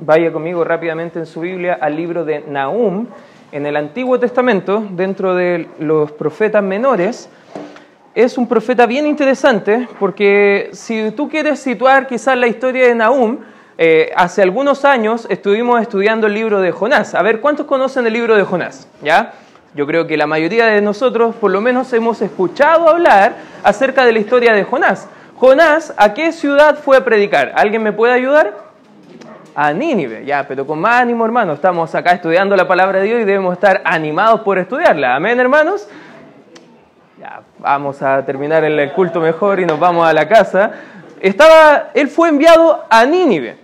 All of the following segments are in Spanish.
vaya conmigo rápidamente en su Biblia al libro de Nahum, en el Antiguo Testamento, dentro de los profetas menores. Es un profeta bien interesante porque si tú quieres situar quizás la historia de Nahum, eh, hace algunos años estuvimos estudiando el libro de Jonás. A ver, ¿cuántos conocen el libro de Jonás? ¿Ya? Yo creo que la mayoría de nosotros por lo menos hemos escuchado hablar acerca de la historia de Jonás. Jonás, ¿a qué ciudad fue a predicar? ¿Alguien me puede ayudar? A Nínive, ya, pero con más ánimo, hermanos. Estamos acá estudiando la palabra de Dios y debemos estar animados por estudiarla. Amén, hermanos. Ya, vamos a terminar el culto mejor y nos vamos a la casa. Estaba, él fue enviado a Nínive.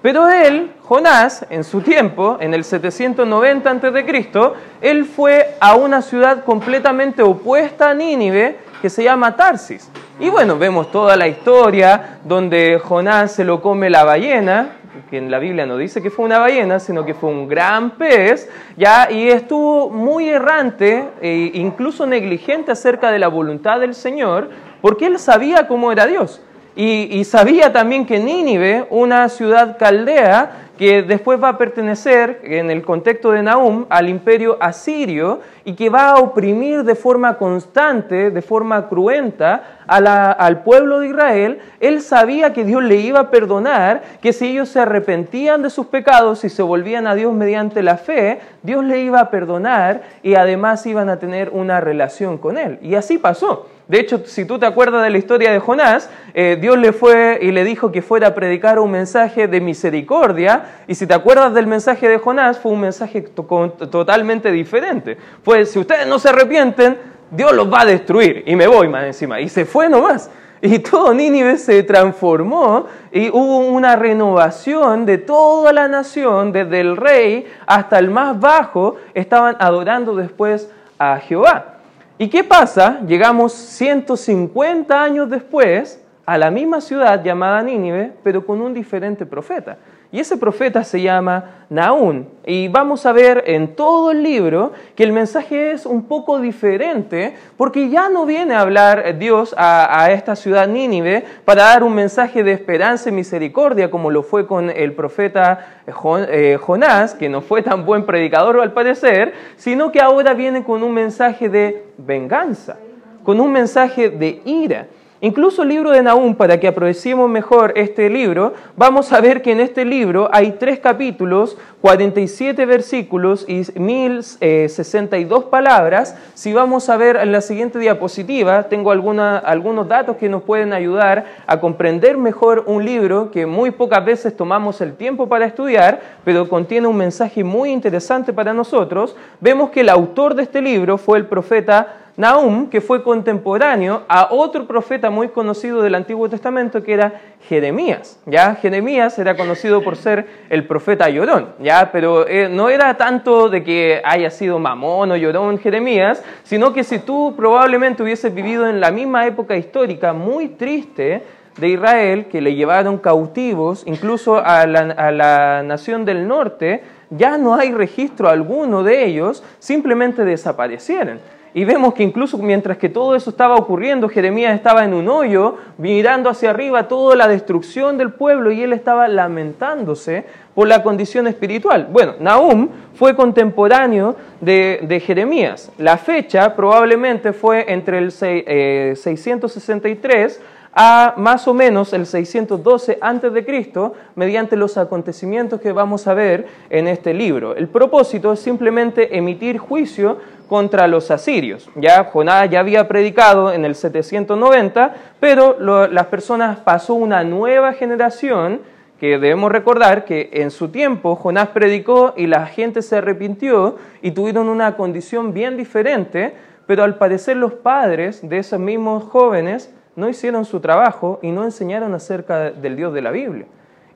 Pero él, Jonás, en su tiempo, en el 790 a.C., él fue a una ciudad completamente opuesta a Nínive que se llama Tarsis. Y bueno, vemos toda la historia donde Jonás se lo come la ballena, que en la Biblia no dice que fue una ballena, sino que fue un gran pez, ya, y estuvo muy errante e incluso negligente acerca de la voluntad del Señor, porque él sabía cómo era Dios. Y, sabía también que Nínive, una ciudad caldea, que después va a pertenecer, en el contexto de Nahum, al imperio asirio y que va a oprimir de forma constante, de forma cruenta, al pueblo de Israel, él sabía que Dios le iba a perdonar, que si ellos se arrepentían de sus pecados y se volvían a Dios mediante la fe, Dios le iba a perdonar y además iban a tener una relación con él. Y así pasó. De hecho, si tú te acuerdas de la historia de Jonás, eh, Dios le fue y le dijo que fuera a predicar un mensaje de misericordia, y si te acuerdas del mensaje de Jonás, fue un mensaje totalmente diferente. Pues si ustedes no se arrepienten, Dios los va a destruir, y me voy más encima. Y se fue nomás. Y todo Nínive se transformó y hubo una renovación de toda la nación, desde el rey hasta el más bajo, estaban adorando después a Jehová. ¿Y qué pasa? Llegamos 150 años después a la misma ciudad llamada Nínive, pero con un diferente profeta. Y ese profeta se llama Nahum. Y vamos a ver en todo el libro que el mensaje es un poco diferente, porque ya no viene a hablar Dios a, esta ciudad Nínive para dar un mensaje de esperanza y misericordia, como lo fue con el profeta eh, Jonás, que no fue tan buen predicador al parecer, sino que ahora viene con un mensaje de venganza, con un mensaje de ira. Incluso el libro de Nahum, para que aprovechemos mejor este libro, vamos a ver que en este libro hay tres capítulos, 47 versículos y 1062 palabras. Si vamos a ver en la siguiente diapositiva, tengo algunos datos que nos pueden ayudar a comprender mejor un libro que muy pocas veces tomamos el tiempo para estudiar, pero contiene un mensaje muy interesante para nosotros. Vemos que el autor de este libro fue el profeta Nahum, que fue contemporáneo a otro profeta muy conocido del Antiguo Testamento que era Jeremías. ¿ya? Jeremías era conocido por ser el profeta llorón, ¿ya? pero eh, no era tanto de que haya sido mamón o llorón Jeremías, sino que si tú probablemente hubieses vivido en la misma época histórica muy triste, de Israel que le llevaron cautivos, incluso a la, a la, nación del norte, ya no hay registro alguno de ellos, simplemente desaparecieron. Y vemos que incluso mientras que todo eso estaba ocurriendo, Jeremías estaba en un hoyo, mirando hacia arriba toda la destrucción del pueblo y él estaba lamentándose por la condición espiritual. Bueno, Nahum fue contemporáneo de, Jeremías. La fecha probablemente fue entre el 663 a más o menos el 612 a.C., mediante los acontecimientos que vamos a ver en este libro. El propósito es simplemente emitir juicio contra los asirios. Ya Jonás ya había predicado en el 790, pero las personas pasó una nueva generación que debemos recordar que en su tiempo Jonás predicó y la gente se arrepintió y tuvieron una condición bien diferente, pero al parecer los padres de esos mismos jóvenes no hicieron su trabajo y no enseñaron acerca del Dios de la Biblia.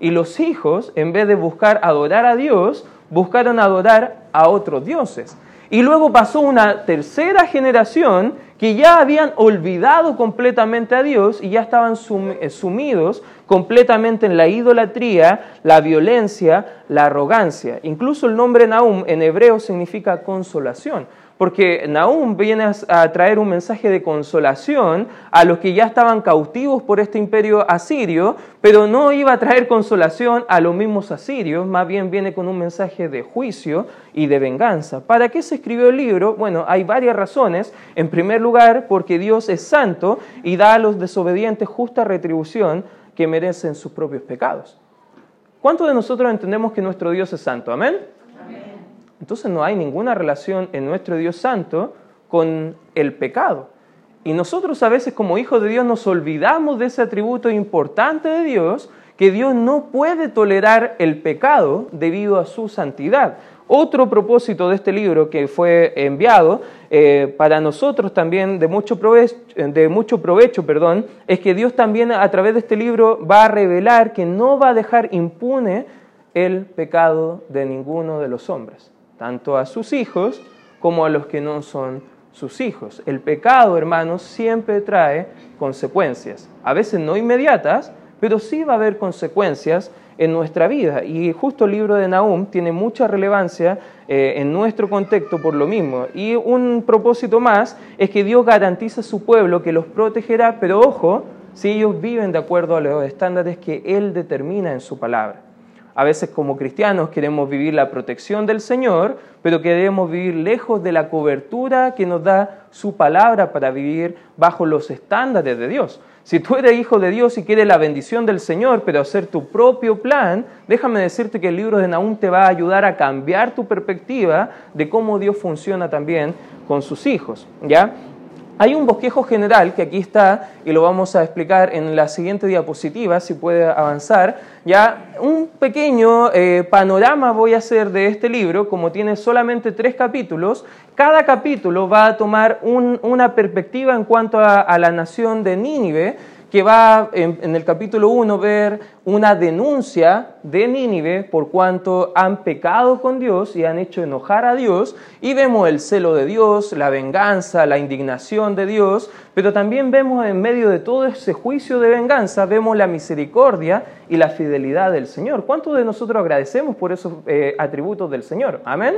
Y los hijos, en vez de buscar adorar a Dios, buscaron adorar a otros dioses. Y luego pasó una tercera generación que ya habían olvidado completamente a Dios y ya estaban eh, sumidos completamente en la idolatría, la violencia, la arrogancia. Incluso el nombre Nahum en hebreo significa consolación porque Nahum viene a traer un mensaje de consolación a los que ya estaban cautivos por este imperio asirio, pero no iba a traer consolación a los mismos asirios, más bien viene con un mensaje de juicio y de venganza. ¿Para qué se escribió el libro? Bueno, hay varias razones. En primer lugar, porque Dios es santo y da a los desobedientes justa retribución que merecen sus propios pecados. ¿Cuántos de nosotros entendemos que nuestro Dios es santo? Amén. Entonces no hay ninguna relación en nuestro Dios santo con el pecado. Y nosotros a veces como hijos de Dios nos olvidamos de ese atributo importante de Dios, que Dios no puede tolerar el pecado debido a su santidad. Otro propósito de este libro que fue enviado eh, para nosotros también de mucho, provecho, de mucho provecho perdón, es que Dios también a través de este libro va a revelar que no va a dejar impune el pecado de ninguno de los hombres tanto a sus hijos como a los que no son sus hijos. El pecado, hermanos, siempre trae consecuencias, a veces no inmediatas, pero sí va a haber consecuencias en nuestra vida. Y justo el libro de Nahum tiene mucha relevancia eh, en nuestro contexto por lo mismo. Y un propósito más es que Dios garantiza a su pueblo que los protegerá, pero ojo, si ellos viven de acuerdo a los estándares que Él determina en su palabra. A veces como cristianos queremos vivir la protección del Señor, pero queremos vivir lejos de la cobertura que nos da su palabra para vivir bajo los estándares de Dios. Si tú eres hijo de Dios y quieres la bendición del Señor, pero hacer tu propio plan, déjame decirte que el libro de Nahum te va a ayudar a cambiar tu perspectiva de cómo Dios funciona también con sus hijos, ¿ya? Hay un bosquejo general que aquí está y lo vamos a explicar en la siguiente diapositiva, si puede avanzar. Ya un pequeño eh, panorama voy a hacer de este libro, como tiene solamente tres capítulos. Cada capítulo va a tomar una perspectiva en cuanto a la nación de Nínive que va en, el capítulo 1 ver una denuncia de Nínive por cuanto han pecado con Dios y han hecho enojar a Dios, y vemos el celo de Dios, la venganza, la indignación de Dios, pero también vemos en medio de todo ese juicio de venganza, vemos la misericordia y la fidelidad del Señor. ¿Cuántos de nosotros agradecemos por esos eh, atributos del Señor? Amén.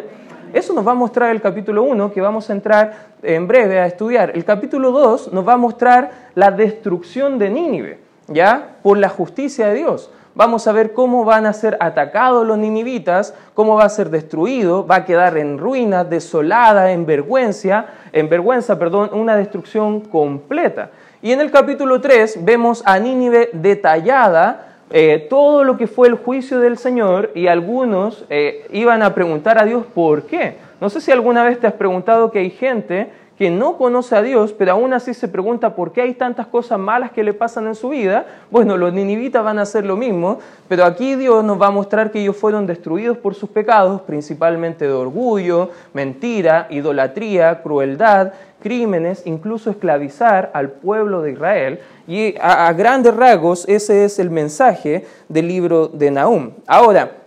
Eso nos va a mostrar el capítulo 1 que vamos a entrar en breve a estudiar. El capítulo 2 nos va a mostrar la destrucción de Nínive, ¿ya? Por la justicia de Dios. Vamos a ver cómo van a ser atacados los ninivitas, cómo va a ser destruido, va a quedar en ruinas, desolada, en vergüenza, en vergüenza, perdón, una destrucción completa. Y en el capítulo 3 vemos a Nínive detallada eh, todo lo que fue el juicio del Señor y algunos eh, iban a preguntar a Dios por qué. No sé si alguna vez te has preguntado que hay gente que no conoce a Dios, pero aún así se pregunta por qué hay tantas cosas malas que le pasan en su vida. Bueno, los ninivitas van a hacer lo mismo, pero aquí Dios nos va a mostrar que ellos fueron destruidos por sus pecados, principalmente de orgullo, mentira, idolatría, crueldad, crímenes, incluso esclavizar al pueblo de Israel. Y a, grandes rasgos ese es el mensaje del libro de Nahum. Ahora,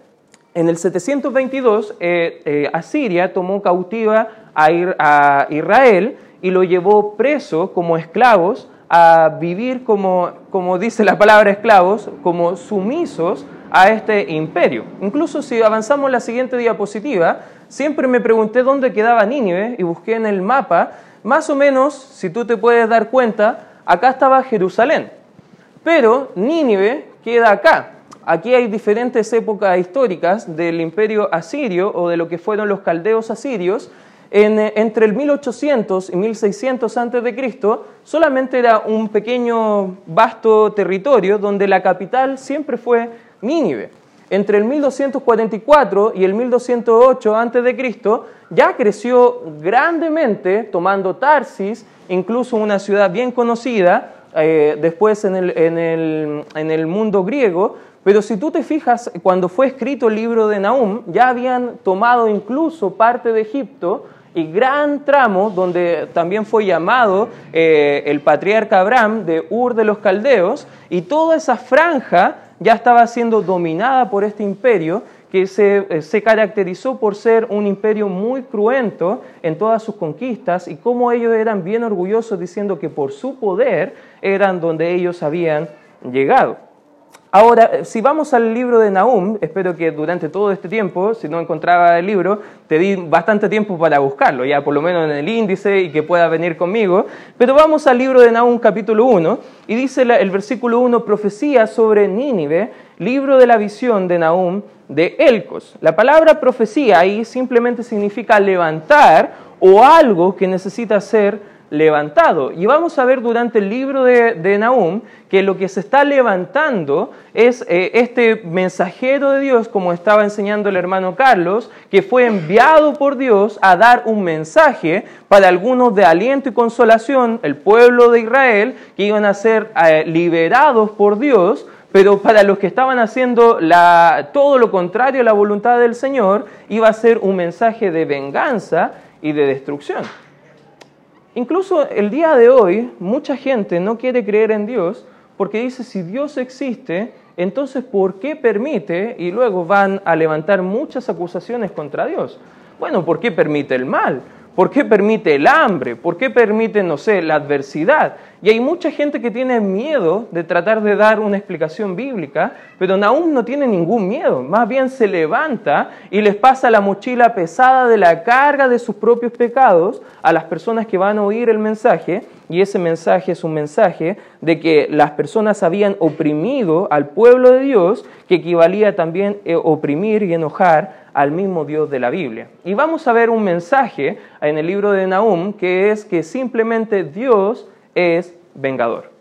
en el 722, eh, eh, Asiria tomó cautiva a, a, Israel y lo llevó preso como esclavos a vivir como, como dice la palabra esclavos, como sumisos a este imperio. Incluso si avanzamos la siguiente diapositiva, siempre me pregunté dónde quedaba Nínive y busqué en el mapa más o menos, si tú te puedes dar cuenta, acá estaba Jerusalén. Pero Nínive queda acá. Aquí hay diferentes épocas históricas del imperio asirio o de lo que fueron los caldeos asirios. entre el 1800 y 1600 a.C. solamente era un pequeño vasto territorio donde la capital siempre fue Nínive entre el 1244 y el 1208 a.C., ya creció grandemente, tomando Tarsis, incluso una ciudad bien conocida, eh, después en el mundo griego, pero si tú te fijas, cuando fue escrito el libro de Nahum, ya habían tomado incluso parte de Egipto y gran tramo donde también fue llamado eh, el patriarca Abraham de Ur de los Caldeos, y toda esa franja ya estaba siendo dominada por este imperio que se, eh, se, caracterizó por ser un imperio muy cruento en todas sus conquistas y cómo ellos eran bien orgullosos diciendo que por su poder eran donde ellos habían llegado. Ahora, si vamos al libro de Nahum, espero que durante todo este tiempo, si no encontraba el libro, te di bastante tiempo para buscarlo, ya por lo menos en el índice y que pueda venir conmigo. Pero vamos al libro de Nahum capítulo 1 y dice el versículo 1, profecía sobre Nínive, libro de la visión de Nahum de Elcos. La palabra profecía ahí simplemente significa levantar o algo que necesita ser levantado. Y vamos a ver durante el libro de, de que lo que se está levantando es eh, este mensajero de Dios, como estaba enseñando el hermano Carlos, que fue enviado por Dios a dar un mensaje para algunos de aliento y consolación, el pueblo de Israel, que iban a ser eh, liberados por Dios pero para los que estaban haciendo todo lo contrario a la voluntad del Señor, iba a ser un mensaje de venganza y de destrucción. Incluso el día de hoy, mucha gente no quiere creer en Dios porque dice, si Dios existe, entonces ¿por qué permite? Y luego van a levantar muchas acusaciones contra Dios. Bueno, ¿por qué permite el mal? ¿Por qué permite el hambre? ¿Por qué permite, no sé, la adversidad? Y hay mucha gente que tiene miedo de tratar de dar una explicación bíblica, pero Nahum no tiene ningún miedo. Más bien se levanta y les pasa la mochila pesada de la carga de sus propios pecados a las personas que van a oír el mensaje. Y ese mensaje es un mensaje de que las personas habían oprimido al pueblo de Dios, que equivalía también a oprimir y enojar al mismo Dios de la Biblia. Y vamos a ver un mensaje en el libro de Nahum que es que simplemente Dios es vengador.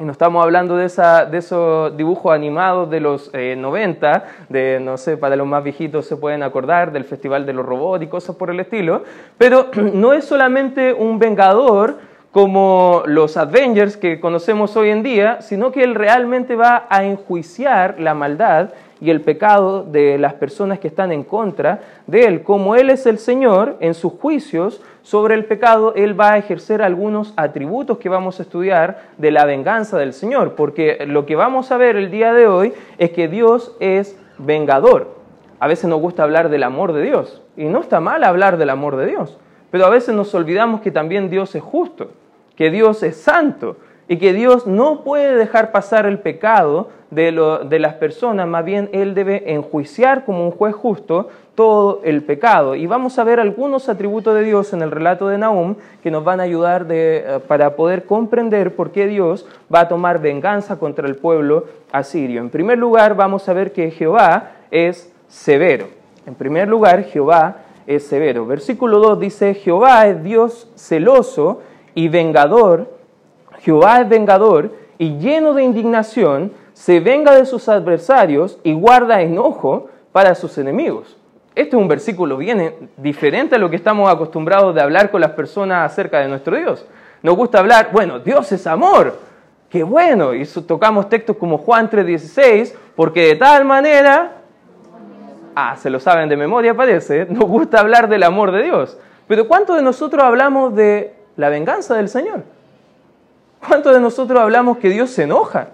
Y no estamos hablando de, esa, de esos dibujos animados de los 90, eh, de, no sé, para los más viejitos se pueden acordar del Festival de los Robots y cosas por el estilo, pero no es solamente un vengador como los Avengers que conocemos hoy en día, sino que Él realmente va a enjuiciar la maldad y el pecado de las personas que están en contra de Él. Como Él es el Señor, en sus juicios sobre el pecado, Él va a ejercer algunos atributos que vamos a estudiar de la venganza del Señor, porque lo que vamos a ver el día de hoy es que Dios es vengador. A veces nos gusta hablar del amor de Dios, y no está mal hablar del amor de Dios, pero a veces nos olvidamos que también Dios es justo, que Dios es santo, y que Dios no puede dejar pasar el pecado de, las personas, más bien Él debe enjuiciar como un juez justo todo el pecado. Y vamos a ver algunos atributos de Dios en el relato de Nahum que nos van a ayudar eh, para poder comprender por qué Dios va a tomar venganza contra el pueblo asirio. En primer lugar, vamos a ver que Jehová es severo. En primer lugar, Jehová es severo. Versículo 2 dice, Jehová es Dios celoso y vengador. Jehová es vengador y lleno de indignación se venga de sus adversarios y guarda enojo para sus enemigos. Este es un versículo bien diferente a lo que estamos acostumbrados de hablar con las personas acerca de nuestro Dios. Nos gusta hablar, bueno, Dios es amor, qué bueno, y tocamos textos como Juan 3:16, porque de tal manera, ah, se lo saben de memoria parece, nos gusta hablar del amor de Dios. Pero ¿cuántos de nosotros hablamos de la venganza del Señor? ¿Cuántos de nosotros hablamos que Dios se enoja?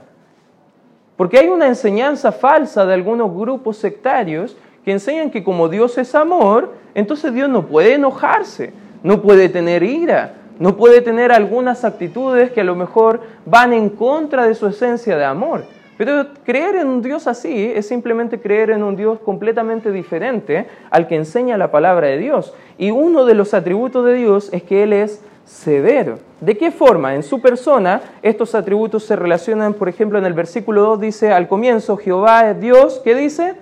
Porque hay una enseñanza falsa de algunos grupos sectarios que enseñan que como Dios es amor, entonces Dios no puede enojarse, no puede tener ira, no puede tener algunas actitudes que a lo mejor van en contra de su esencia de amor. Pero creer en un Dios así es simplemente creer en un Dios completamente diferente al que enseña la palabra de Dios. Y uno de los atributos de Dios es que Él es severo. ¿De qué forma? En su persona estos atributos se relacionan, por ejemplo, en el versículo 2 dice al comienzo, Jehová es Dios, ¿qué dice?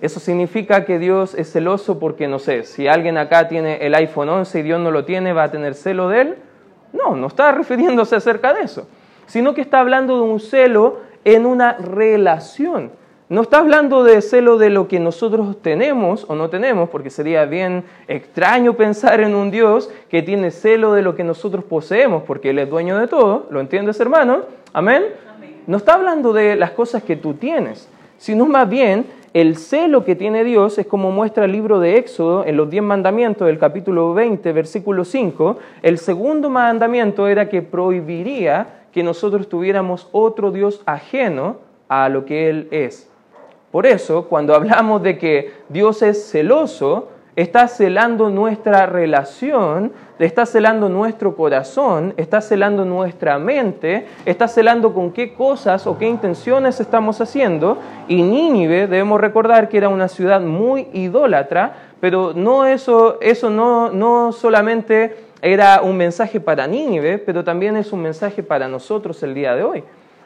Eso significa que Dios es celoso porque, no sé, si alguien acá tiene el iPhone 11 y Dios no lo tiene, ¿va a tener celo de él? No, no está refiriéndose acerca de eso, sino que está hablando de un celo en una relación. No está hablando de celo de lo que nosotros tenemos o no tenemos, porque sería bien extraño pensar en un Dios que tiene celo de lo que nosotros poseemos, porque Él es dueño de todo. ¿Lo entiendes, hermano? ¿Amén? No está hablando de las cosas que tú tienes, sino más bien el celo que tiene Dios es como muestra el libro de Éxodo en los diez mandamientos del capítulo 20, versículo 5. El segundo mandamiento era que prohibiría que nosotros tuviéramos otro Dios ajeno a lo que Él es. Por eso, cuando hablamos de que Dios es celoso, está celando nuestra relación, está celando nuestro corazón, está celando nuestra mente, está celando con qué cosas o qué intenciones estamos haciendo. Y Nínive, debemos recordar que era una ciudad muy idólatra, pero no eso, eso no, no solamente era un mensaje para Nínive, pero también es un mensaje para nosotros el día de hoy.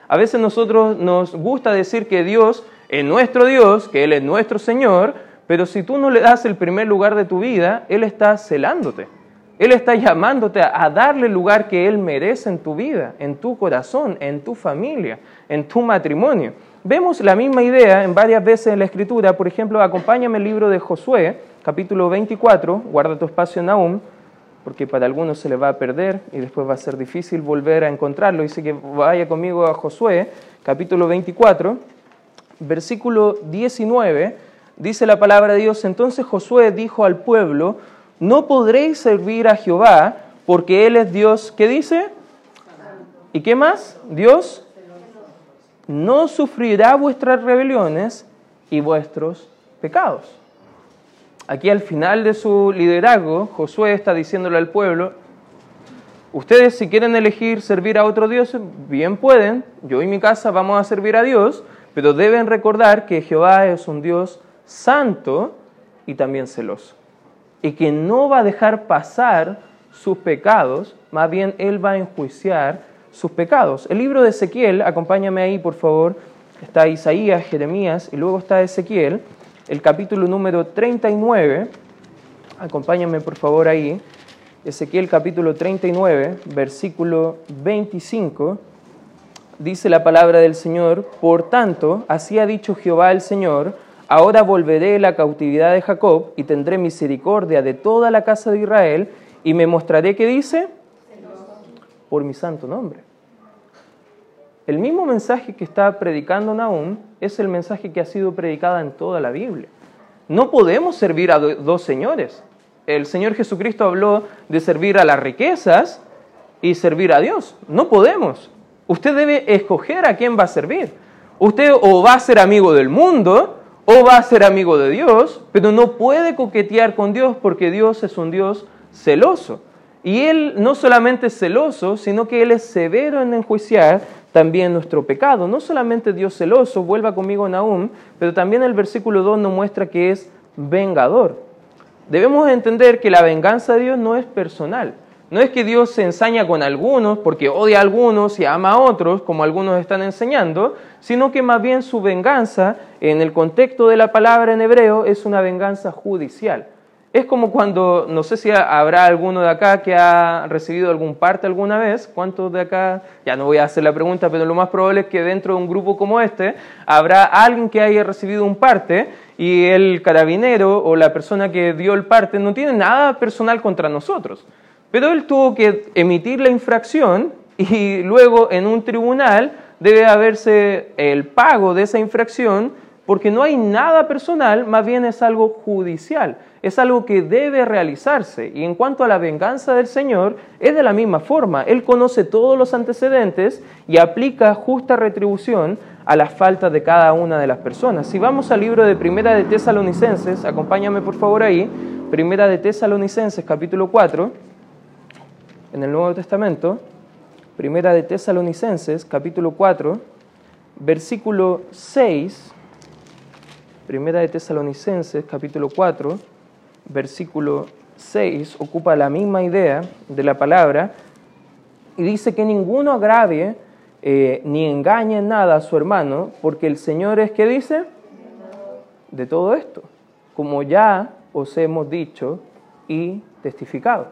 A veces nosotros nos gusta decir que Dios es nuestro Dios, que Él es nuestro Señor, pero si tú no le das el primer lugar de tu vida, Él está celándote. Él está llamándote a darle el lugar que Él merece en tu vida, en tu corazón, en tu familia, en tu matrimonio. Vemos la misma idea en varias veces en la Escritura. Por ejemplo, acompáñame el libro de Josué, capítulo 24, guarda tu espacio en porque para algunos se le va a perder y después va a ser difícil volver a encontrarlo. Dice que vaya conmigo a Josué, capítulo 24, versículo 19, dice la palabra de Dios, entonces Josué dijo al pueblo, no podréis servir a Jehová porque Él es Dios, ¿qué dice? ¿Y qué más? Dios no sufrirá vuestras rebeliones y vuestros pecados. Aquí al final de su liderazgo, Josué está diciéndole al pueblo, ustedes si quieren elegir servir a otro Dios, bien pueden, yo y mi casa vamos a servir a Dios, pero deben recordar que Jehová es un Dios santo y también celoso, y que no va a dejar pasar sus pecados, más bien Él va a enjuiciar sus pecados. El libro de Ezequiel, acompáñame ahí por favor, está Isaías, Jeremías y luego está Ezequiel el capítulo número 39. Acompáñame por favor ahí. Ezequiel capítulo 39, versículo 25. Dice la palabra del Señor, por tanto, así ha dicho Jehová el Señor, ahora volveré la cautividad de Jacob y tendré misericordia de toda la casa de Israel y me mostraré que dice, por mi santo nombre. El mismo mensaje que está predicando Nahum es el mensaje que ha sido predicado en toda la Biblia. No podemos servir a dos señores. El Señor Jesucristo habló de servir a las riquezas y servir a Dios. No podemos. Usted debe escoger a quién va a servir. Usted o va a ser amigo del mundo o va a ser amigo de Dios, pero no puede coquetear con Dios porque Dios es un Dios celoso. Y Él no solamente es celoso, sino que Él es severo en enjuiciar también nuestro pecado. No solamente Dios celoso, vuelva conmigo Nahum, pero también el versículo 2 nos muestra que es vengador. Debemos entender que la venganza de Dios no es personal. No es que Dios se ensaña con algunos porque odia a algunos y ama a otros, como algunos están enseñando, sino que más bien su venganza, en el contexto de la palabra en hebreo, es una venganza judicial. Es como cuando, no sé si habrá alguno de acá que ha recibido algún parte alguna vez, ¿cuántos de acá? Ya no voy a hacer la pregunta, pero lo más probable es que dentro de un grupo como este habrá alguien que haya recibido un parte y el carabinero o la persona que dio el parte no tiene nada personal contra nosotros. Pero él tuvo que emitir la infracción y luego en un tribunal debe haberse el pago de esa infracción porque no hay nada personal, más bien es algo judicial es algo que debe realizarse. Y en cuanto a la venganza del Señor, es de la misma forma. Él conoce todos los antecedentes y aplica justa retribución a las faltas de cada una de las personas. Si vamos al libro de Primera de Tesalonicenses, acompáñame por favor ahí, Primera de Tesalonicenses capítulo 4, en el Nuevo Testamento, Primera de Tesalonicenses capítulo 4, versículo 6, Primera de Tesalonicenses capítulo 4, versículo 6 ocupa la misma idea de la palabra y dice que ninguno agravie eh, ni engañe en nada a su hermano, porque el Señor es que dice de todo esto, como ya os hemos dicho y testificado.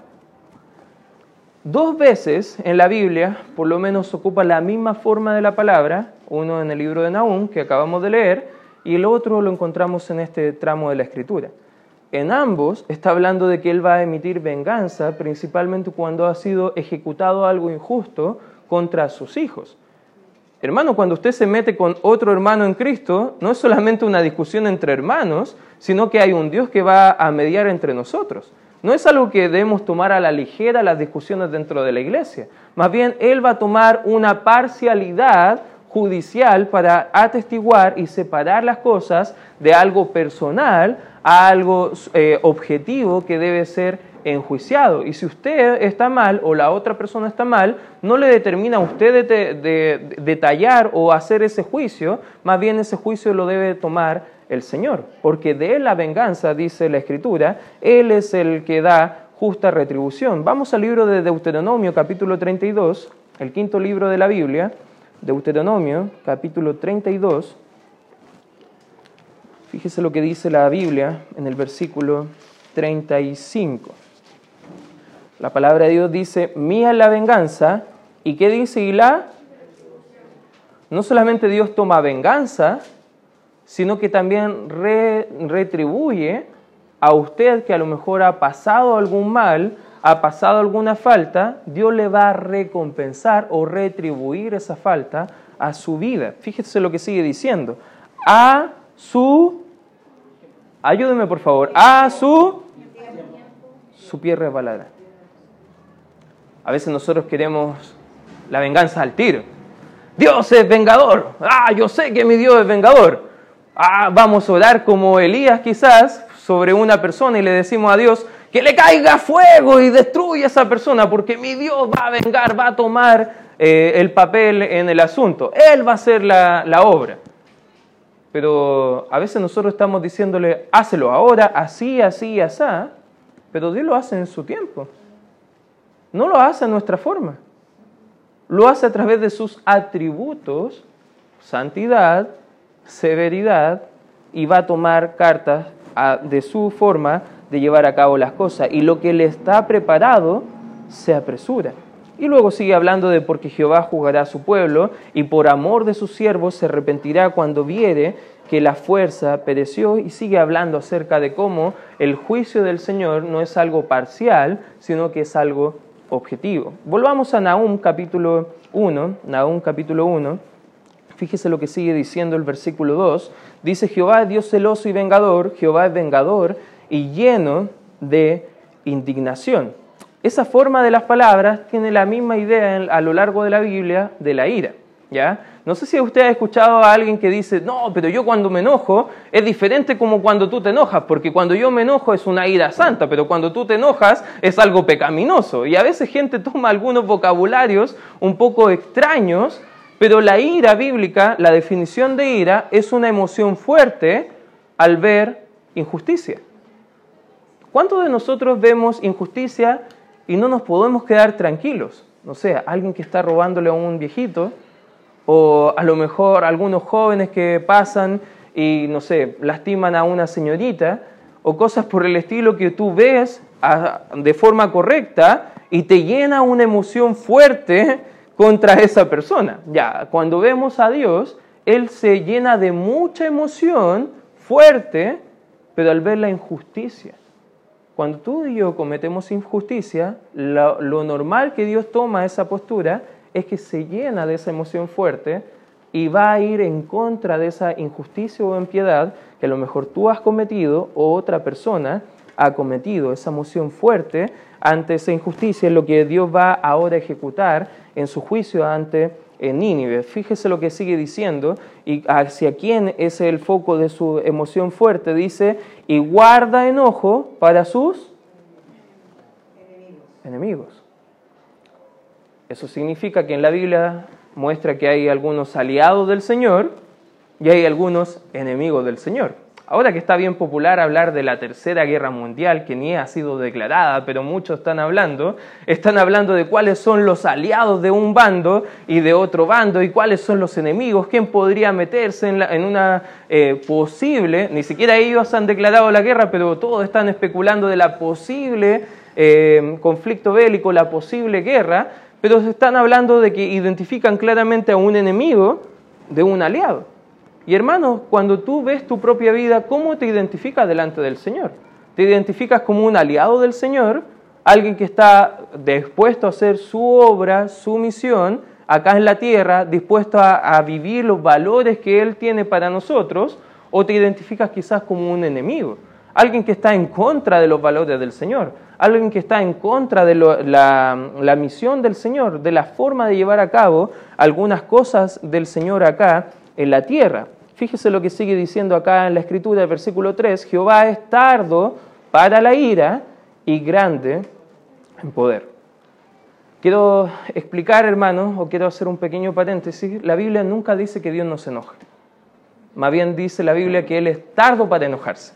Dos veces en la Biblia, por lo menos, ocupa la misma forma de la palabra, uno en el libro de Nahum, que acabamos de leer, y el otro lo encontramos en este tramo de la Escritura. En ambos está hablando de que Él va a emitir venganza, principalmente cuando ha sido ejecutado algo injusto contra sus hijos. Hermano, cuando usted se mete con otro hermano en Cristo, no es solamente una discusión entre hermanos, sino que hay un Dios que va a mediar entre nosotros. No es algo que debemos tomar a la ligera las discusiones dentro de la iglesia. Más bien, Él va a tomar una parcialidad judicial para atestiguar y separar las cosas de algo personal algo eh, objetivo que debe ser enjuiciado. Y si usted está mal o la otra persona está mal, no le determina a usted de, detallar o hacer ese juicio, más bien ese juicio lo debe tomar el Señor, porque de él la venganza, dice la Escritura, Él es el que da justa retribución. Vamos al libro de Deuteronomio, capítulo 32, el quinto libro de la Biblia, Deuteronomio, capítulo 32. Fíjese lo que dice la Biblia en el versículo 35. La palabra de Dios dice, mía la venganza. ¿Y qué dice Hilá? No solamente Dios toma venganza, sino que también retribuye a usted que a lo mejor ha pasado algún mal, ha pasado alguna falta, Dios le va a recompensar o retribuir esa falta a su vida. Fíjese lo que sigue diciendo. A su, ayúdeme por favor, a su, su pie resbalará. A veces nosotros queremos la venganza al tiro. Dios es vengador. Ah, yo sé que mi Dios es vengador. Ah, vamos a orar como Elías quizás sobre una persona y le decimos a Dios que le caiga fuego y destruya a esa persona porque mi Dios va a vengar, va a tomar eh, el papel en el asunto. Él va a hacer la, la obra. Pero a veces nosotros estamos diciéndole, hácelo ahora, así, así, así, pero Dios lo hace en su tiempo. No lo hace a nuestra forma. Lo hace a través de sus atributos, santidad, severidad, y va a tomar cartas de su forma de llevar a cabo las cosas. Y lo que le está preparado se apresura. Y luego sigue hablando de porque Jehová jugará a su pueblo y por amor de sus siervos se arrepentirá cuando viere que la fuerza pereció y sigue hablando acerca de cómo el juicio del Señor no es algo parcial, sino que es algo objetivo. Volvamos a Nahum capítulo 1, Nahum capítulo 1. Fíjese lo que sigue diciendo el versículo 2. Dice, Jehová es Dios celoso y vengador, Jehová es vengador y lleno de indignación. Esa forma de las palabras tiene la misma idea a lo largo de la Biblia de la ira. ¿ya? No sé si usted ha escuchado a alguien que dice, no, pero yo cuando me enojo es diferente como cuando tú te enojas, porque cuando yo me enojo es una ira santa, pero cuando tú te enojas es algo pecaminoso. Y a veces gente toma algunos vocabularios un poco extraños, pero la ira bíblica, la definición de ira, es una emoción fuerte al ver injusticia. ¿Cuántos de nosotros vemos injusticia y no nos podemos quedar tranquilos? No sé, alguien que está robándole a un viejito, o a lo mejor algunos jóvenes que pasan y, no sé, lastiman a una señorita, o cosas por el estilo que tú ves de forma correcta y te llena una emoción fuerte contra esa persona. Ya, cuando vemos a Dios, Él se llena de mucha emoción fuerte, pero al ver la injusticia. Cuando tú y yo cometemos injusticia, lo, normal que Dios toma esa postura es que se llena de esa emoción fuerte y va a ir en contra de esa injusticia o impiedad que a lo mejor tú has cometido o otra persona ha cometido. Esa emoción fuerte ante esa injusticia es lo que Dios va ahora a ejecutar en su juicio ante Nínive. Fíjese lo que sigue diciendo y hacia quién es el foco de su emoción fuerte. Dice, y guarda enojo para sus enemigos. Eso significa que en la Biblia muestra que hay algunos aliados del Señor y hay algunos enemigos del Señor. Ahora que está bien popular hablar de la Tercera Guerra Mundial, que ni ha sido declarada, pero muchos están hablando, están hablando de cuáles son los aliados de un bando y de otro bando y cuáles son los enemigos, quién podría meterse en, una eh, posible, ni siquiera ellos han declarado la guerra, pero todos están especulando de la posible eh, conflicto bélico, la posible guerra, pero se están hablando de que identifican claramente a un enemigo de un aliado. Y hermano, cuando tú ves tu propia vida, ¿cómo te identificas delante del Señor? ¿Te identificas como un aliado del Señor? Alguien que está dispuesto a hacer su obra, su misión, acá en la tierra, dispuesto a vivir los valores que Él tiene para nosotros, o te identificas quizás como un enemigo, alguien que está en contra de los valores del Señor alguien que está en contra de la, misión del Señor, de la forma de llevar a cabo algunas cosas del Señor acá en la tierra. Fíjese lo que sigue diciendo acá en la escritura, versículo 3, Jehová es tardo para la ira y grande en poder. Quiero explicar, hermanos, o quiero hacer un pequeño paréntesis, la Biblia nunca dice que Dios no se enoja. Más bien dice la Biblia que Él es tardo para enojarse.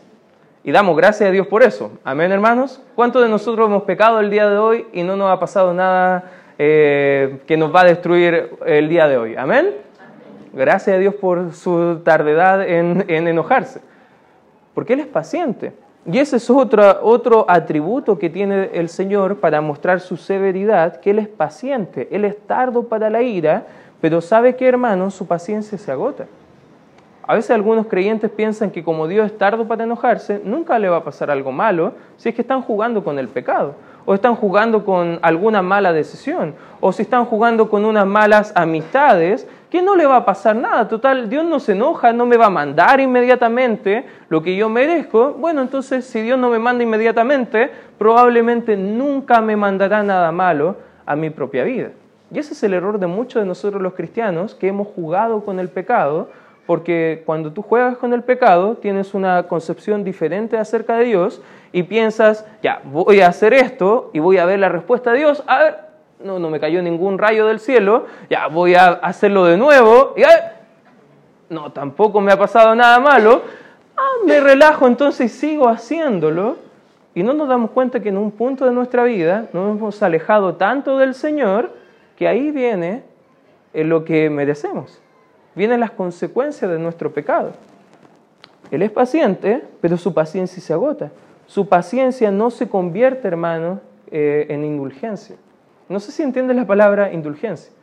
Y damos gracias a Dios por eso. Amén, hermanos. ¿Cuántos de nosotros hemos pecado el día de hoy y no nos ha pasado nada eh, que nos va a destruir el día de hoy? Amén. Gracias a Dios por su tardedad en, enojarse. Porque Él es paciente. Y ese es otro, otro atributo que tiene el Señor para mostrar su severidad, que Él es paciente. Él es tardo para la ira, pero sabe que, hermanos, su paciencia se agota. A veces algunos creyentes piensan que como Dios es tardo para enojarse, nunca le va a pasar algo malo si es que están jugando con el pecado, o están jugando con alguna mala decisión, o si están jugando con unas malas amistades, que no le va a pasar nada. Total, Dios no se enoja, no me va a mandar inmediatamente lo que yo merezco. Bueno, entonces si Dios no me manda inmediatamente, probablemente nunca me mandará nada malo a mi propia vida. Y ese es el error de muchos de nosotros los cristianos, que hemos jugado con el pecado porque cuando tú juegas con el pecado tienes una concepción diferente acerca de Dios y piensas, ya, voy a hacer esto y voy a ver la respuesta de Dios, a ver, no, no me cayó ningún rayo del cielo, ya voy a hacerlo de nuevo no, tampoco me ha pasado nada malo, ah, me relajo entonces y sigo haciéndolo y no nos damos cuenta que en un punto de nuestra vida nos hemos alejado tanto del Señor que ahí viene lo que merecemos vienen las consecuencias de nuestro pecado. Él es paciente, pero su paciencia se agota. Su paciencia no se convierte, hermano, eh, en indulgencia. No sé si entiendes la palabra indulgencia,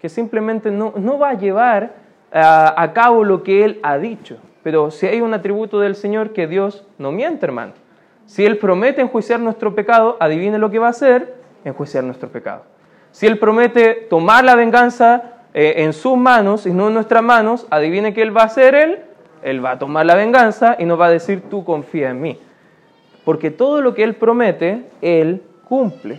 que simplemente no, no va a llevar a, a, cabo lo que Él ha dicho. Pero si hay un atributo del Señor que Dios no miente, hermano. Si Él promete enjuiciar nuestro pecado, adivine lo que va a hacer, enjuiciar nuestro pecado. Si Él promete tomar la venganza eh, en sus manos y no en nuestras manos, adivine qué Él va a hacer Él. Él va a tomar la venganza y nos va a decir, tú confía en mí. Porque todo lo que Él promete, Él cumple.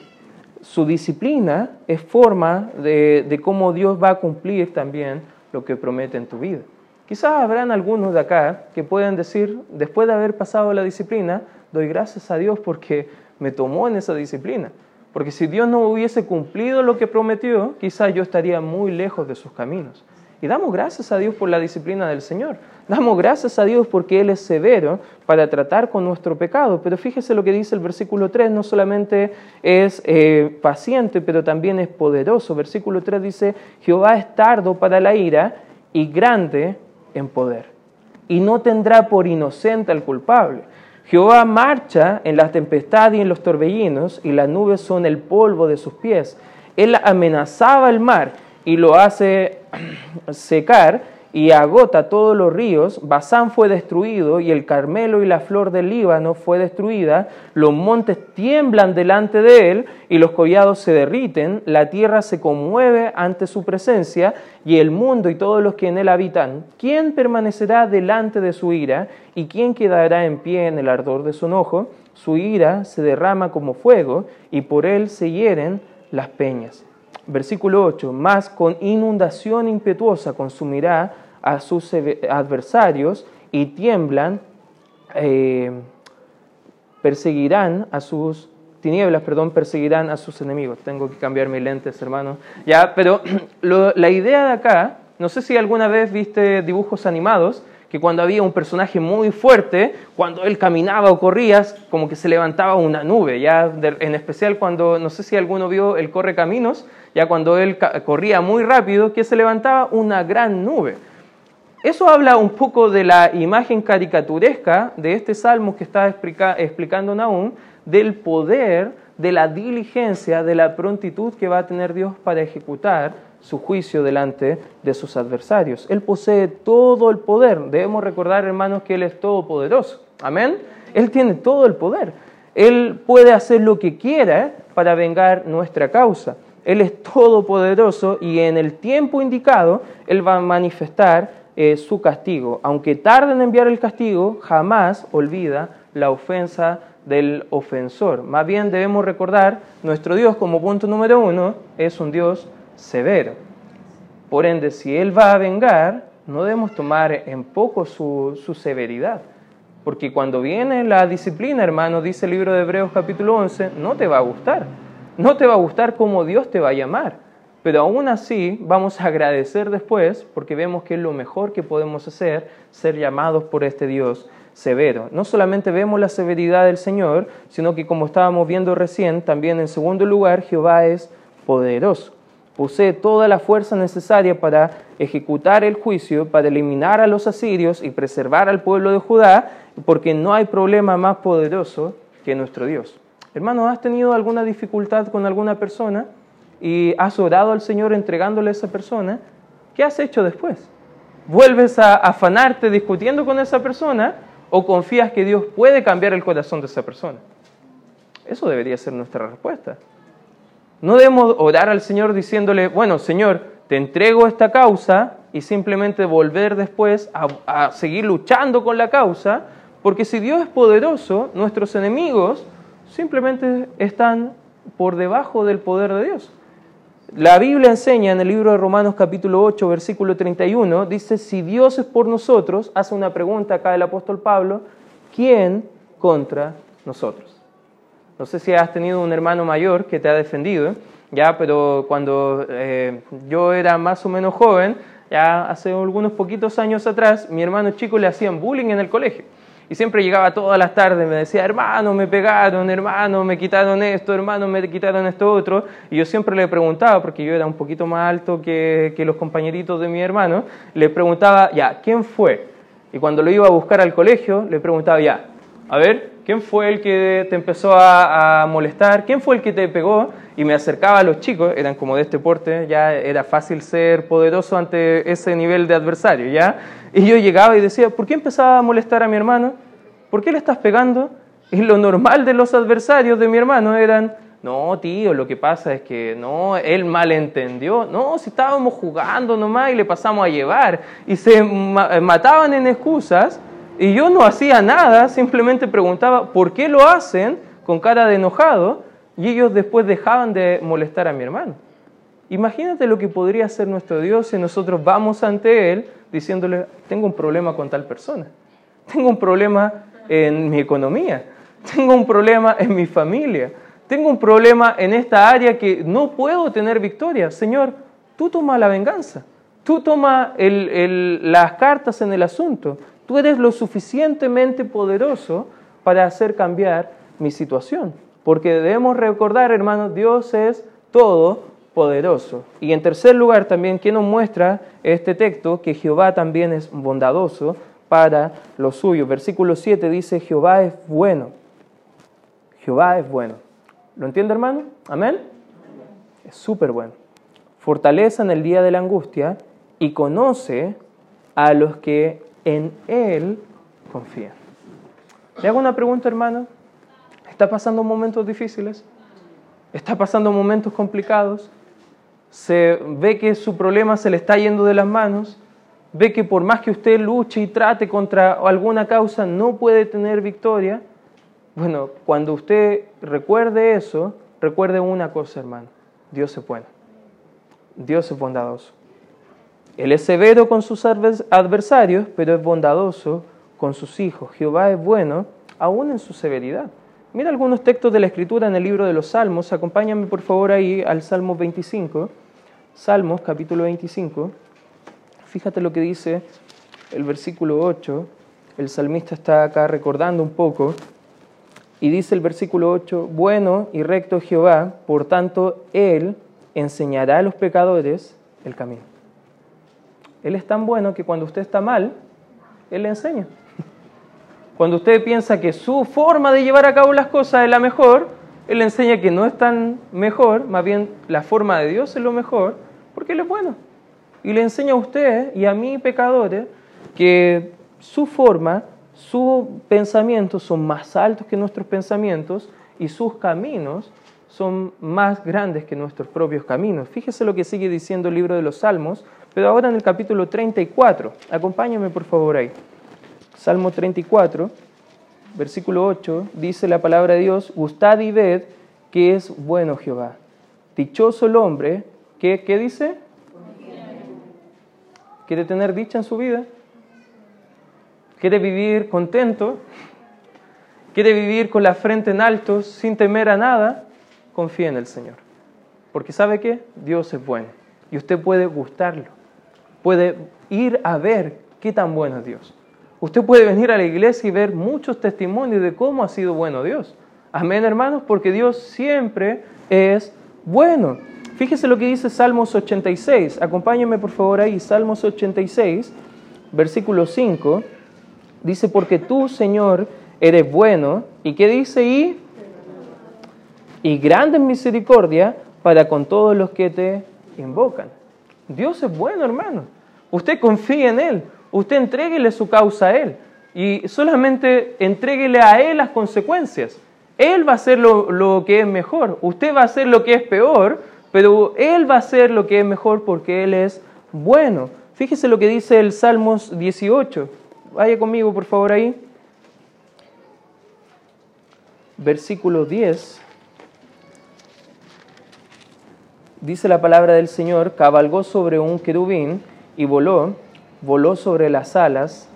Su disciplina es forma de, cómo Dios va a cumplir también lo que promete en tu vida. Quizás habrán algunos de acá que pueden decir, después de haber pasado la disciplina, doy gracias a Dios porque me tomó en esa disciplina. Porque si Dios no hubiese cumplido lo que prometió, quizás yo estaría muy lejos de sus caminos. Y damos gracias a Dios por la disciplina del Señor. Damos gracias a Dios porque Él es severo para tratar con nuestro pecado. Pero fíjese lo que dice el versículo 3, no solamente es eh, paciente, pero también es poderoso. Versículo 3 dice, Jehová es tardo para la ira y grande en poder. Y no tendrá por inocente al culpable. Jehová marcha en la tempestad y en los torbellinos, y las nubes son el polvo de sus pies. Él amenazaba el mar y lo hace secar y agota todos los ríos. Basán fue destruido y el Carmelo y la flor del Líbano fue destruida. Los montes tiemblan delante de él y los collados se derriten. La tierra se conmueve ante su presencia y el mundo y todos los que en él habitan. ¿Quién permanecerá delante de su ira y quién quedará en pie en el ardor de su enojo? Su ira se derrama como fuego y por él se hieren las peñas. Versículo 8, más con inundación impetuosa consumirá a sus adversarios y tiemblan, eh, perseguirán a sus tinieblas, perdón, perseguirán a sus enemigos. Tengo que cambiar mis lentes, hermano. Ya, pero la idea de acá, no sé si alguna vez viste dibujos animados, que cuando había un personaje muy fuerte, cuando él caminaba o corría, como que se levantaba una nube, ya en especial cuando, no sé si alguno vio el corre caminos, ya cuando él corría muy rápido, que se levantaba una gran nube. Eso habla un poco de la imagen caricaturesca de este salmo que está explicando Nahum, del poder, de la diligencia, de la prontitud que va a tener Dios para ejecutar su juicio delante de sus adversarios. Él posee todo el poder. Debemos recordar, hermanos, que Él es todopoderoso. Amén. Él tiene todo el poder. Él puede hacer lo que quiera para vengar nuestra causa. Él es todopoderoso y en el tiempo indicado Él va a manifestar su castigo. Aunque tarde en enviar el castigo, jamás olvida la ofensa del ofensor. Más bien debemos recordar, nuestro Dios como punto número uno es un Dios severo. Por ende, si Él va a vengar, no debemos tomar en poco su, su severidad. Porque cuando viene la disciplina, hermano, dice el libro de Hebreos capítulo 11, no te va a gustar. No te va a gustar cómo Dios te va a llamar. Pero aún así vamos a agradecer después porque vemos que es lo mejor que podemos hacer, ser llamados por este Dios severo. No solamente vemos la severidad del Señor, sino que como estábamos viendo recién, también en segundo lugar, Jehová es poderoso. Posee toda la fuerza necesaria para ejecutar el juicio, para eliminar a los asirios y preservar al pueblo de Judá, porque no hay problema más poderoso que nuestro Dios. Hermano, ¿has tenido alguna dificultad con alguna persona y has orado al Señor entregándole a esa persona? ¿Qué has hecho después? ¿Vuelves a afanarte discutiendo con esa persona o confías que Dios puede cambiar el corazón de esa persona? Eso debería ser nuestra respuesta. No debemos orar al Señor diciéndole, bueno, Señor, te entrego esta causa y simplemente volver después a, a, seguir luchando con la causa, porque si Dios es poderoso, nuestros enemigos simplemente están por debajo del poder de Dios. La Biblia enseña en el libro de Romanos capítulo 8, versículo 31, dice, si Dios es por nosotros, hace una pregunta acá el apóstol Pablo, ¿quién contra nosotros? No sé si has tenido un hermano mayor que te ha defendido, ya, pero cuando eh, yo era más o menos joven, ya hace algunos poquitos años atrás, mi hermano chico le hacían bullying en el colegio. Y siempre llegaba todas las tardes, me decía, hermano, me pegaron, hermano, me quitaron esto, hermano, me quitaron esto otro. Y yo siempre le preguntaba, porque yo era un poquito más alto que, que los compañeritos de mi hermano, le preguntaba, ya, ¿quién fue? Y cuando lo iba a buscar al colegio, le preguntaba, ya, a ver, ¿quién fue el que te empezó a, molestar? ¿Quién fue el que te pegó? Y me acercaba a los chicos, eran como de este porte, ya era fácil ser poderoso ante ese nivel de adversario, ¿ya? Y yo llegaba y decía, ¿por qué empezaba a molestar a mi hermano? ¿Por qué le estás pegando? Y lo normal de los adversarios de mi hermano eran, no, tío, lo que pasa es que no, él malentendió. No, si estábamos jugando nomás y le pasamos a llevar. Y se mataban en excusas y yo no hacía nada, simplemente preguntaba por qué lo hacen con cara de enojado y ellos después dejaban de molestar a mi hermano. Imagínate lo que podría hacer nuestro Dios si nosotros vamos ante Él diciéndole, tengo un problema con tal persona, tengo un problema en mi economía, tengo un problema en mi familia, tengo un problema en esta área que no puedo tener victoria. Señor, tú toma la venganza, tú toma el, el, las cartas en el asunto, tú eres lo suficientemente poderoso para hacer cambiar mi situación. Porque debemos recordar, hermanos, Dios es todo poderoso. Y en tercer lugar también, ¿qué nos muestra este texto? Que Jehová también es bondadoso para los suyos. Versículo 7 dice, Jehová es bueno. Jehová es bueno. ¿Lo entiende, hermano? Amén. Es súper bueno. Fortaleza en el día de la angustia y conoce a los que en Él confían. Le hago una pregunta, hermano. ¿Está pasando momentos difíciles? ¿Está pasando momentos complicados? se ve que su problema se le está yendo de las manos, ve que por más que usted luche y trate contra alguna causa, no puede tener victoria. Bueno, cuando usted recuerde eso, recuerde una cosa, hermano, Dios es bueno, Dios es bondadoso. Él es severo con sus adversarios, pero es bondadoso con sus hijos. Jehová es bueno aún en su severidad. Mira algunos textos de la Escritura en el libro de los Salmos. Acompáñame por favor ahí al Salmo 25. Salmos capítulo 25, fíjate lo que dice el versículo 8, el salmista está acá recordando un poco, y dice el versículo 8, bueno y recto Jehová, por tanto Él enseñará a los pecadores el camino. Él es tan bueno que cuando usted está mal, Él le enseña. Cuando usted piensa que su forma de llevar a cabo las cosas es la mejor, Él le enseña que no es tan mejor, más bien la forma de Dios es lo mejor, porque Él es bueno. Y le enseña a usted y a mí, pecadores, que su forma, sus pensamientos son más altos que nuestros pensamientos y sus caminos son más grandes que nuestros propios caminos. Fíjese lo que sigue diciendo el libro de los Salmos, pero ahora en el capítulo 34. Acompáñame por favor ahí. Salmo 34, versículo 8, dice la palabra de Dios, gustad y ved que es bueno Jehová. Dichoso el hombre ¿Qué, dice? ¿Quiere tener dicha en su vida? ¿Quiere vivir contento? ¿Quiere vivir con la frente en alto, sin temer a nada? Confía en el Señor. Porque ¿sabe qué? Dios es bueno. Y usted puede gustarlo. Puede ir a ver qué tan bueno es Dios. Usted puede venir a la iglesia y ver muchos testimonios de cómo ha sido bueno Dios. Amén, hermanos, porque Dios siempre es bueno. Fíjese lo que dice Salmos 86. Acompáñenme por favor ahí. Salmos 86, versículo 5. Dice, porque tú, Señor, eres bueno. ¿Y qué dice ahí? Y grande misericordia para con todos los que te invocan. Dios es bueno, hermano. Usted confía en Él. Usted entréguele su causa a Él. Y solamente entréguele a Él las consecuencias. Él va a hacer lo, lo, que es mejor. Usted va a hacer lo que es peor, pero Él va a hacer lo que es mejor porque Él es bueno. Fíjese lo que dice el Salmos 18. Vaya conmigo, por favor, ahí. Versículo 10. Dice la palabra del Señor, cabalgó sobre un querubín y voló, voló sobre las alas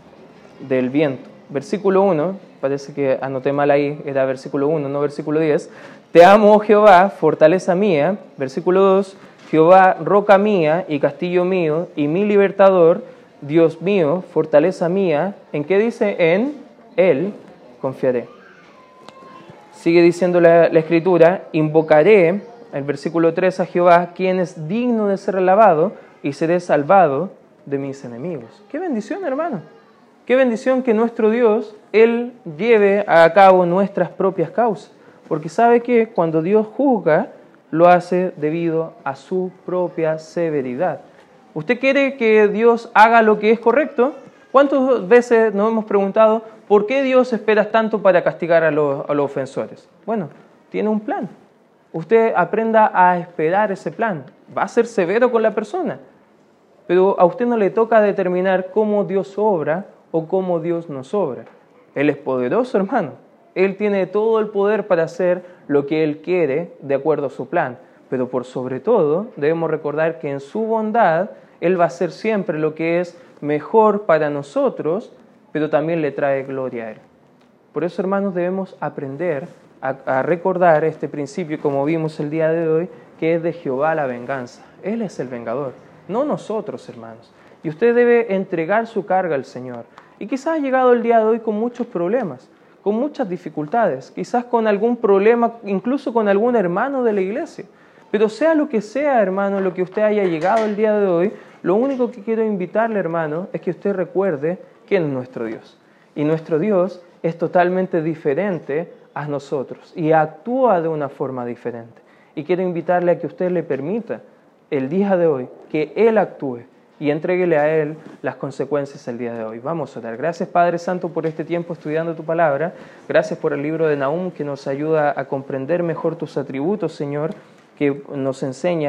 del viento. Versículo 1, parece que anoté mal ahí, era versículo 1, no versículo 10. Te amo, oh Jehová, fortaleza mía. Versículo 2, Jehová, roca mía y castillo mío y mi libertador, Dios mío, fortaleza mía. ¿En qué dice? En Él confiaré. Sigue diciendo la, la escritura, invocaré, el versículo 3, a Jehová, quien es digno de ser alabado y seré salvado de mis enemigos. Qué bendición, hermano. Qué bendición que nuestro Dios, Él lleve a cabo nuestras propias causas. Porque sabe que cuando Dios juzga, lo hace debido a su propia severidad. ¿Usted quiere que Dios haga lo que es correcto? ¿Cuántas veces nos hemos preguntado por qué Dios espera tanto para castigar a los, a los ofensores? Bueno, tiene un plan. Usted aprenda a esperar ese plan. Va a ser severo con la persona, pero a usted no le toca determinar cómo Dios obra o cómo Dios nos obra. Él es poderoso, hermano. Él tiene todo el poder para hacer lo que Él quiere de acuerdo a su plan. Pero por sobre todo debemos recordar que en su bondad Él va a hacer siempre lo que es mejor para nosotros, pero también le trae gloria a Él. Por eso, hermanos, debemos aprender a, a recordar este principio, como vimos el día de hoy, que es de Jehová la venganza. Él es el vengador, no nosotros, hermanos. Y usted debe entregar su carga al Señor. Y quizás ha llegado el día de hoy con muchos problemas, con muchas dificultades, quizás con algún problema, incluso con algún hermano de la iglesia. Pero sea lo que sea, hermano, lo que usted haya llegado el día de hoy, lo único que quiero invitarle, hermano, es que usted recuerde quién es nuestro Dios. Y nuestro Dios es totalmente diferente a nosotros y actúa de una forma diferente. Y quiero invitarle a que usted le permita el día de hoy que Él actúe y entreguele a Él las consecuencias el día de hoy. Vamos a orar. Gracias Padre Santo por este tiempo estudiando tu palabra. Gracias por el libro de Nahum que nos ayuda a comprender mejor tus atributos, Señor, que nos enseña